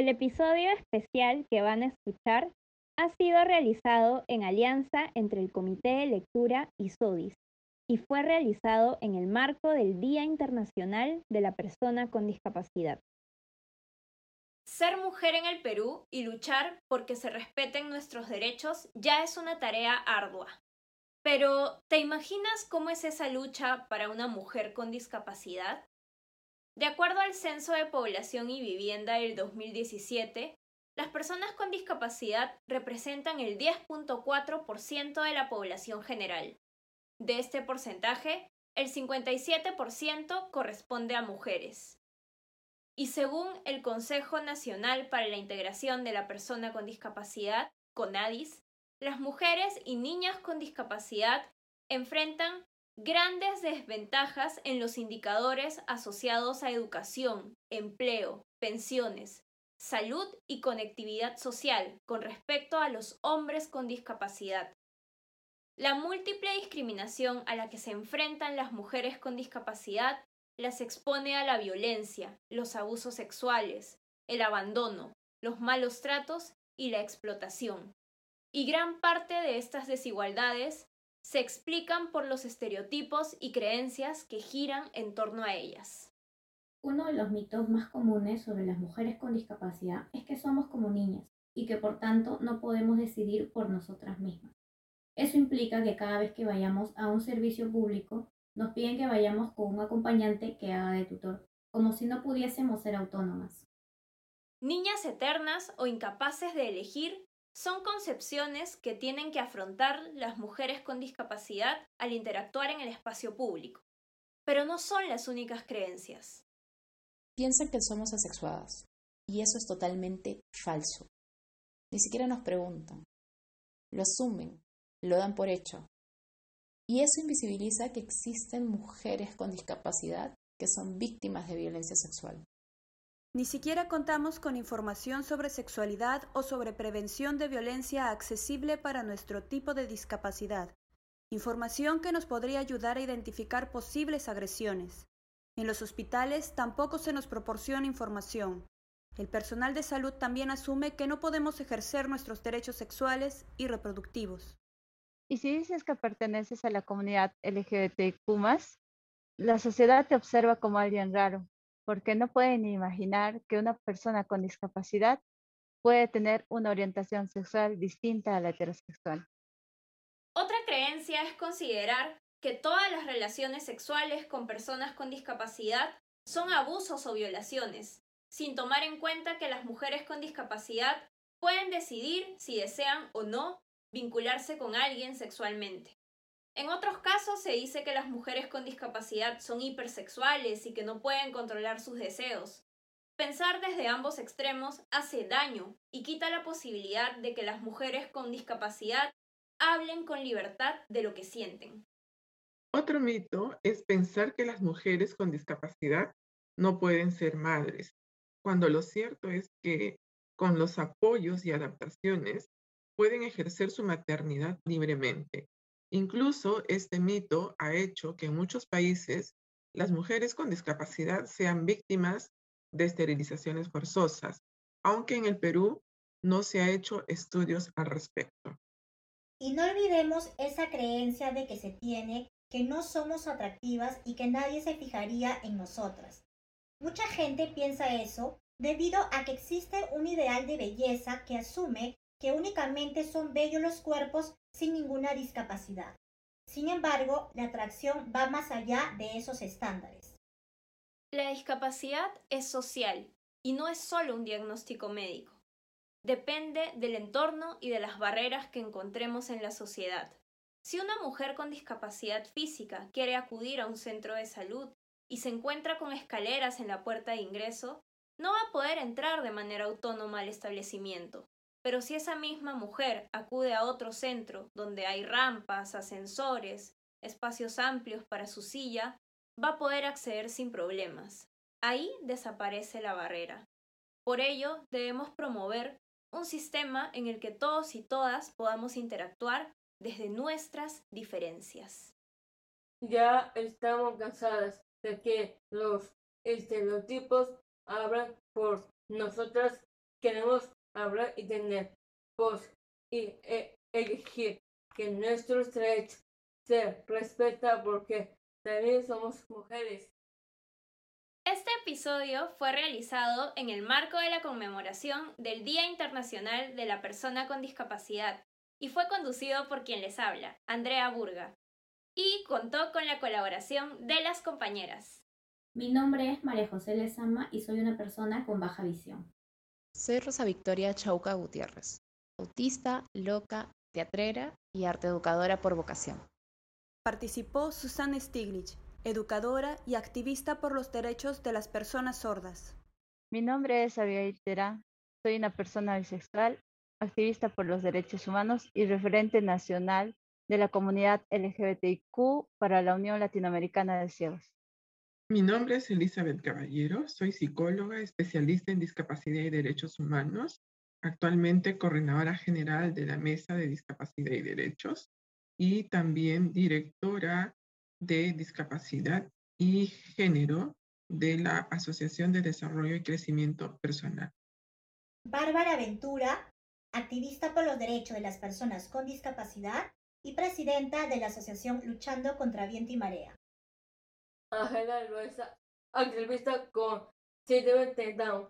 El episodio especial que van a escuchar ha sido realizado en alianza entre el Comité de Lectura y SODIS y fue realizado en el marco del Día Internacional de la Persona con Discapacidad. Ser mujer en el Perú y luchar porque se respeten nuestros derechos ya es una tarea ardua. Pero, ¿te imaginas cómo es esa lucha para una mujer con discapacidad? De acuerdo al Censo de Población y Vivienda del 2017, las personas con discapacidad representan el 10.4% de la población general. De este porcentaje, el 57% corresponde a mujeres. Y según el Consejo Nacional para la Integración de la Persona con Discapacidad, CONADIS, las mujeres y niñas con discapacidad enfrentan grandes desventajas en los indicadores asociados a educación, empleo, pensiones, salud y conectividad social con respecto a los hombres con discapacidad. La múltiple discriminación a la que se enfrentan las mujeres con discapacidad las expone a la violencia, los abusos sexuales, el abandono, los malos tratos y la explotación. Y gran parte de estas desigualdades se explican por los estereotipos y creencias que giran en torno a ellas. Uno de los mitos más comunes sobre las mujeres con discapacidad es que somos como niñas y que por tanto no podemos decidir por nosotras mismas. Eso implica que cada vez que vayamos a un servicio público nos piden que vayamos con un acompañante que haga de tutor, como si no pudiésemos ser autónomas. Niñas eternas o incapaces de elegir son concepciones que tienen que afrontar las mujeres con discapacidad al interactuar en el espacio público. Pero no son las únicas creencias. Piensan que somos asexuadas, y eso es totalmente falso. Ni siquiera nos preguntan. Lo asumen, lo dan por hecho. Y eso invisibiliza que existen mujeres con discapacidad que son víctimas de violencia sexual. Ni siquiera contamos con información sobre sexualidad o sobre prevención de violencia accesible para nuestro tipo de discapacidad. Información que nos podría ayudar a identificar posibles agresiones. En los hospitales tampoco se nos proporciona información. El personal de salud también asume que no podemos ejercer nuestros derechos sexuales y reproductivos. Y si dices que perteneces a la comunidad LGBTQ, la sociedad te observa como alguien raro, porque no pueden imaginar que una persona con discapacidad puede tener una orientación sexual distinta a la heterosexual. Otra creencia es considerar que todas las relaciones sexuales con personas con discapacidad son abusos o violaciones, sin tomar en cuenta que las mujeres con discapacidad pueden decidir si desean o no vincularse con alguien sexualmente. En otros casos se dice que las mujeres con discapacidad son hipersexuales y que no pueden controlar sus deseos. Pensar desde ambos extremos hace daño y quita la posibilidad de que las mujeres con discapacidad hablen con libertad de lo que sienten. Otro mito es pensar que las mujeres con discapacidad no pueden ser madres, cuando lo cierto es que con los apoyos y adaptaciones pueden ejercer su maternidad libremente Incluso este mito ha hecho que en muchos países las mujeres con discapacidad sean víctimas de esterilizaciones forzosas, aunque en el Perú no se ha hecho estudios al respecto. Y no olvidemos esa creencia de que se tiene que no somos atractivas y que nadie se fijaría en nosotras. Mucha gente piensa eso debido a que existe un ideal de belleza que asume que únicamente son bellos los cuerpos sin ninguna discapacidad. Sin embargo, la atracción va más allá de esos estándares. La discapacidad es social y no es solo un diagnóstico médico. Depende del entorno y de las barreras que encontremos en la sociedad. Si una mujer con discapacidad física quiere acudir a un centro de salud y se encuentra con escaleras en la puerta de ingreso, no va a poder entrar de manera autónoma al establecimiento, pero si esa misma mujer acude a otro centro donde hay rampas, ascensores, espacios amplios para su silla, va a poder acceder sin problemas. Ahí desaparece la barrera. Por ello, debemos promover un sistema en el que todos y todas podamos interactuar desde nuestras diferencias. Ya estamos cansadas de que los estereotipos hablan por nosotras queremos hablar y tener voz y e, elegir que nuestros derechos se respetan porque también somos mujeres. Este episodio fue realizado en el marco de la conmemoración del Día Internacional de la Persona con Discapacidad y fue conducido por quien les habla, Andrea Burga, y contó con la colaboración de las compañeras. Mi nombre es María José Lezama y soy una persona con baja visión. Soy Rosa Victoria Chauca Gutiérrez, autista, loca, teatrera y arte educadora por vocación. Participó Susan Stiglitz, educadora y activista por los derechos de las personas sordas. Mi nombre es Abigail Terán, soy una persona bisexual, activista por los derechos humanos y referente nacional de la comunidad LGBTIQ para la Unión Latinoamericana de Ciegos. Mi nombre es Elizabeth Caballero, soy psicóloga, especialista en discapacidad y derechos humanos, actualmente coordinadora general de la Mesa de Discapacidad y Derechos y también directora de Discapacidad y Género de la Asociación de Desarrollo y Crecimiento Personal. Bárbara Ventura, activista por los derechos de las personas con discapacidad y presidenta de la Asociación Luchando contra Viento y Marea. Ángela Loesa, activista con síndrome de Down